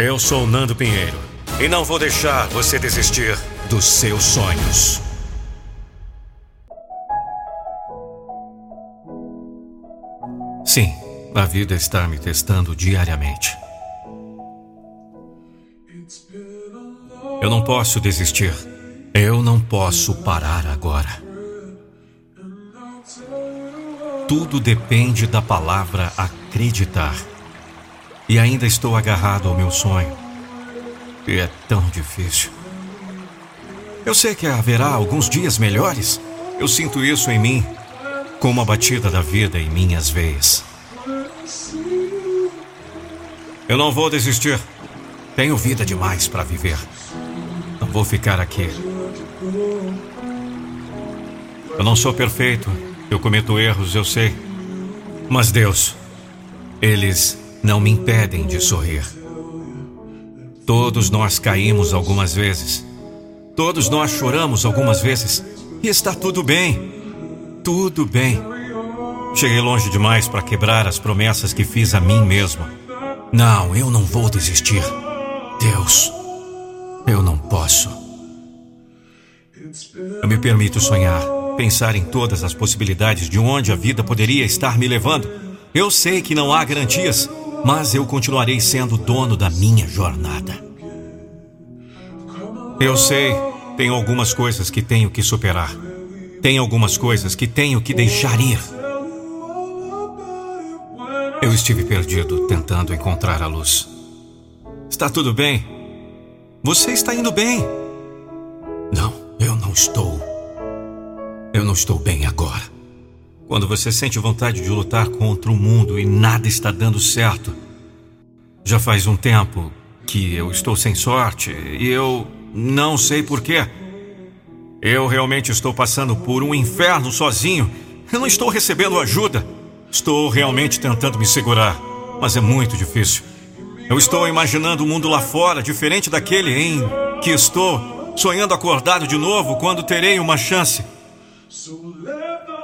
Eu sou Nando Pinheiro e não vou deixar você desistir dos seus sonhos. Sim, a vida está me testando diariamente. Eu não posso desistir. Eu não posso parar agora. Tudo depende da palavra acreditar. E ainda estou agarrado ao meu sonho. E é tão difícil. Eu sei que haverá alguns dias melhores. Eu sinto isso em mim, como a batida da vida em minhas veias. Eu não vou desistir. Tenho vida demais para viver. Não vou ficar aqui. Eu não sou perfeito. Eu cometo erros, eu sei. Mas Deus, eles não me impedem de sorrir. Todos nós caímos algumas vezes. Todos nós choramos algumas vezes. E está tudo bem. Tudo bem. Cheguei longe demais para quebrar as promessas que fiz a mim mesmo. Não, eu não vou desistir. Deus, eu não posso. Eu me permito sonhar, pensar em todas as possibilidades de onde a vida poderia estar me levando. Eu sei que não há garantias, mas eu continuarei sendo dono da minha jornada. Eu sei, tem algumas coisas que tenho que superar. Tem algumas coisas que tenho que deixar ir. Eu estive perdido tentando encontrar a luz. Está tudo bem? Você está indo bem? Não, eu não estou. Eu não estou bem agora. Quando você sente vontade de lutar contra o mundo e nada está dando certo. Já faz um tempo que eu estou sem sorte e eu não sei porquê. Eu realmente estou passando por um inferno sozinho. Eu não estou recebendo ajuda. Estou realmente tentando me segurar, mas é muito difícil. Eu estou imaginando o um mundo lá fora, diferente daquele em que estou, sonhando acordado de novo quando terei uma chance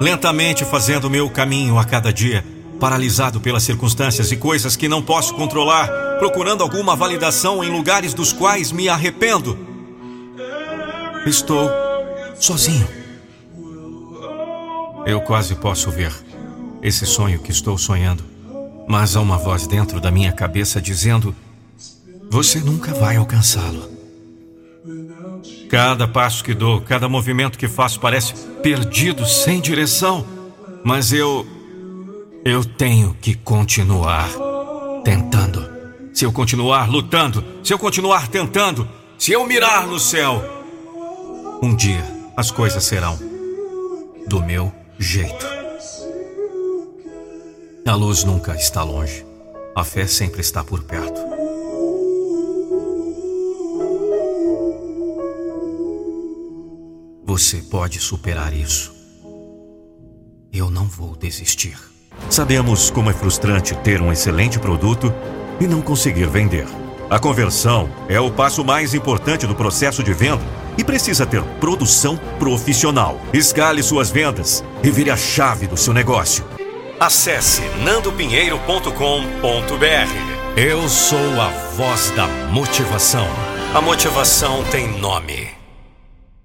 lentamente fazendo meu caminho a cada dia, paralisado pelas circunstâncias e coisas que não posso controlar, procurando alguma validação em lugares dos quais me arrependo. Estou sozinho. Eu quase posso ver esse sonho que estou sonhando, mas há uma voz dentro da minha cabeça dizendo: Você nunca vai alcançá-lo. Cada passo que dou, cada movimento que faço parece perdido, sem direção. Mas eu. Eu tenho que continuar tentando. Se eu continuar lutando, se eu continuar tentando, se eu mirar no céu, um dia as coisas serão do meu jeito. A luz nunca está longe. A fé sempre está por perto. Você pode superar isso. Eu não vou desistir. Sabemos como é frustrante ter um excelente produto e não conseguir vender. A conversão é o passo mais importante do processo de venda e precisa ter produção profissional. Escale suas vendas e vire a chave do seu negócio. Acesse nandopinheiro.com.br. Eu sou a voz da motivação. A motivação tem nome.